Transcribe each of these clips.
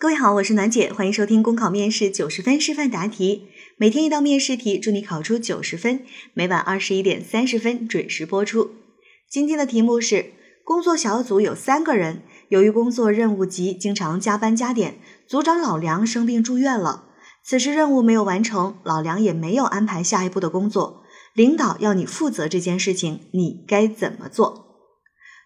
各位好，我是暖姐，欢迎收听公考面试九十分示范答题，每天一道面试题，祝你考出九十分。每晚二十一点三十分准时播出。今天的题目是：工作小组有三个人，由于工作任务急，经常加班加点。组长老梁生病住院了，此时任务没有完成，老梁也没有安排下一步的工作。领导要你负责这件事情，你该怎么做？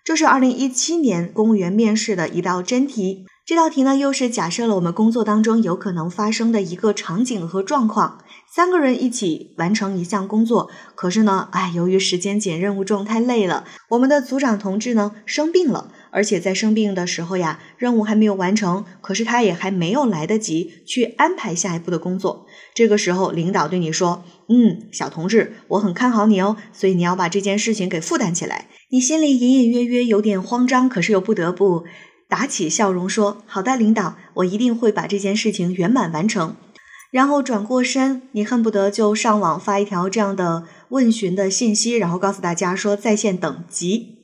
这是二零一七年公务员面试的一道真题。这道题呢，又是假设了我们工作当中有可能发生的一个场景和状况：三个人一起完成一项工作，可是呢，哎，由于时间紧、任务重、太累了，我们的组长同志呢生病了，而且在生病的时候呀，任务还没有完成，可是他也还没有来得及去安排下一步的工作。这个时候，领导对你说：“嗯，小同志，我很看好你哦，所以你要把这件事情给负担起来。”你心里隐隐约约有点慌张，可是又不得不。打起笑容说：“好的，领导，我一定会把这件事情圆满完成。”然后转过身，你恨不得就上网发一条这样的问询的信息，然后告诉大家说在线等急。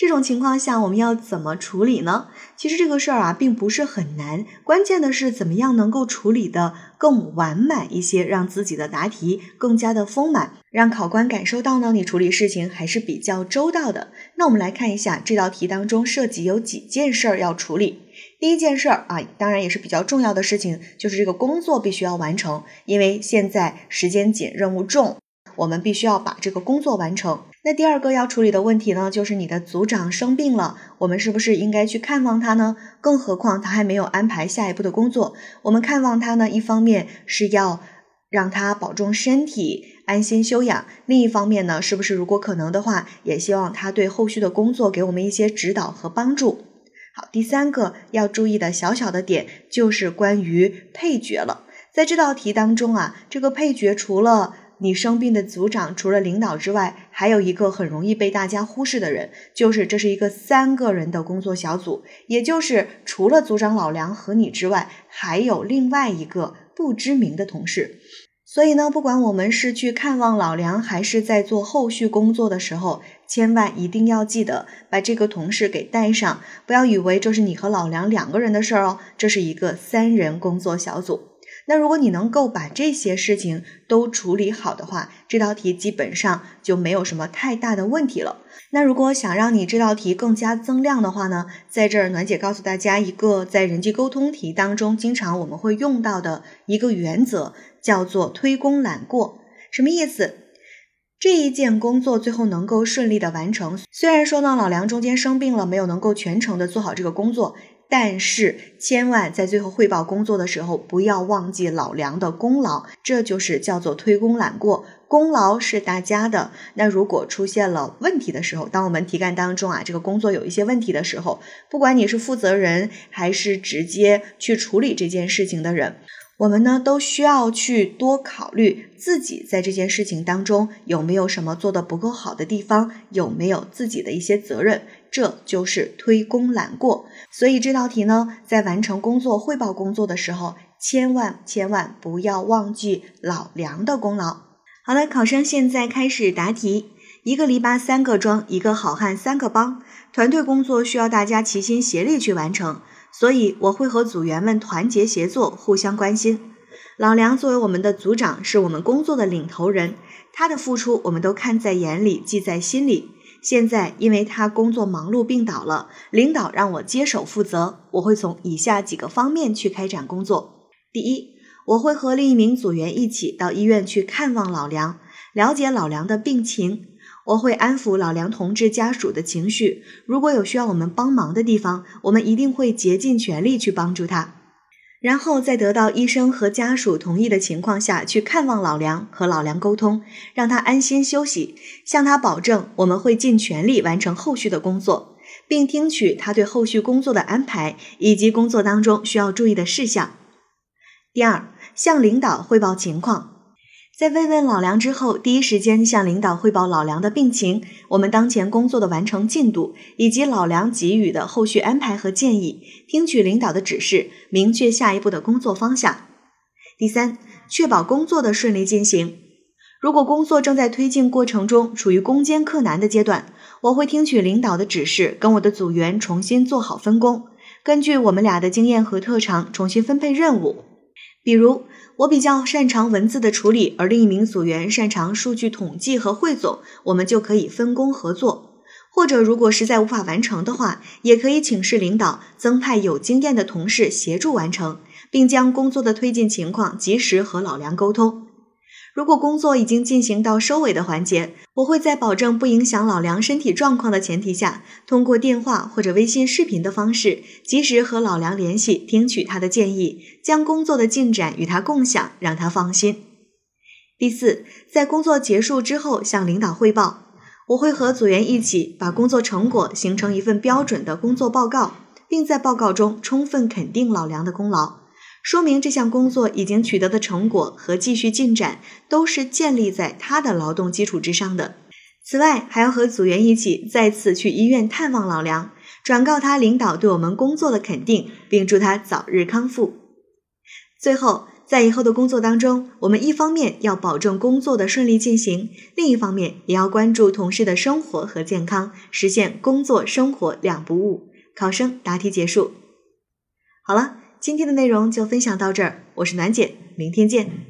这种情况下，我们要怎么处理呢？其实这个事儿啊，并不是很难，关键的是怎么样能够处理的更完满一些，让自己的答题更加的丰满，让考官感受到呢，你处理事情还是比较周到的。那我们来看一下这道题当中涉及有几件事儿要处理。第一件事儿啊，当然也是比较重要的事情，就是这个工作必须要完成，因为现在时间紧，任务重，我们必须要把这个工作完成。那第二个要处理的问题呢，就是你的组长生病了，我们是不是应该去看望他呢？更何况他还没有安排下一步的工作，我们看望他呢，一方面是要让他保重身体，安心休养；另一方面呢，是不是如果可能的话，也希望他对后续的工作给我们一些指导和帮助。好，第三个要注意的小小的点就是关于配角了，在这道题当中啊，这个配角除了你生病的组长除了领导之外，还有一个很容易被大家忽视的人，就是这是一个三个人的工作小组，也就是除了组长老梁和你之外，还有另外一个不知名的同事。所以呢，不管我们是去看望老梁，还是在做后续工作的时候，千万一定要记得把这个同事给带上，不要以为这是你和老梁两个人的事儿哦，这是一个三人工作小组。那如果你能够把这些事情都处理好的话，这道题基本上就没有什么太大的问题了。那如果想让你这道题更加增量的话呢，在这儿暖姐告诉大家一个在人际沟通题当中经常我们会用到的一个原则，叫做推功揽过。什么意思？这一件工作最后能够顺利的完成，虽然说呢老梁中间生病了，没有能够全程的做好这个工作。但是，千万在最后汇报工作的时候，不要忘记老梁的功劳，这就是叫做推功揽过，功劳是大家的。那如果出现了问题的时候，当我们题干当中啊这个工作有一些问题的时候，不管你是负责人还是直接去处理这件事情的人。我们呢都需要去多考虑自己在这件事情当中有没有什么做的不够好的地方，有没有自己的一些责任，这就是推功揽过。所以这道题呢，在完成工作汇报工作的时候，千万千万不要忘记老梁的功劳。好了，考生现在开始答题。一个篱笆三个桩，一个好汉三个帮，团队工作需要大家齐心协力去完成。所以我会和组员们团结协作，互相关心。老梁作为我们的组长，是我们工作的领头人，他的付出我们都看在眼里，记在心里。现在因为他工作忙碌病倒了，领导让我接手负责，我会从以下几个方面去开展工作。第一，我会和另一名组员一起到医院去看望老梁，了解老梁的病情。我会安抚老梁同志家属的情绪，如果有需要我们帮忙的地方，我们一定会竭尽全力去帮助他。然后在得到医生和家属同意的情况下去看望老梁，和老梁沟通，让他安心休息，向他保证我们会尽全力完成后续的工作，并听取他对后续工作的安排以及工作当中需要注意的事项。第二，向领导汇报情况。在慰问老梁之后，第一时间向领导汇报老梁的病情，我们当前工作的完成进度，以及老梁给予的后续安排和建议，听取领导的指示，明确下一步的工作方向。第三，确保工作的顺利进行。如果工作正在推进过程中，处于攻坚克难的阶段，我会听取领导的指示，跟我的组员重新做好分工。根据我们俩的经验和特长重新分配任务。比如，我比较擅长文字的处理，而另一名组员擅长数据统计和汇总，我们就可以分工合作。或者，如果实在无法完成的话，也可以请示领导增派有经验的同事协助完成，并将工作的推进情况及时和老梁沟通。如果工作已经进行到收尾的环节，我会在保证不影响老梁身体状况的前提下，通过电话或者微信视频的方式，及时和老梁联系，听取他的建议，将工作的进展与他共享，让他放心。第四，在工作结束之后向领导汇报，我会和组员一起把工作成果形成一份标准的工作报告，并在报告中充分肯定老梁的功劳。说明这项工作已经取得的成果和继续进展都是建立在他的劳动基础之上的。此外，还要和组员一起再次去医院探望老梁，转告他领导对我们工作的肯定，并祝他早日康复。最后，在以后的工作当中，我们一方面要保证工作的顺利进行，另一方面也要关注同事的生活和健康，实现工作生活两不误。考生答题结束。好了。今天的内容就分享到这儿，我是暖姐，明天见。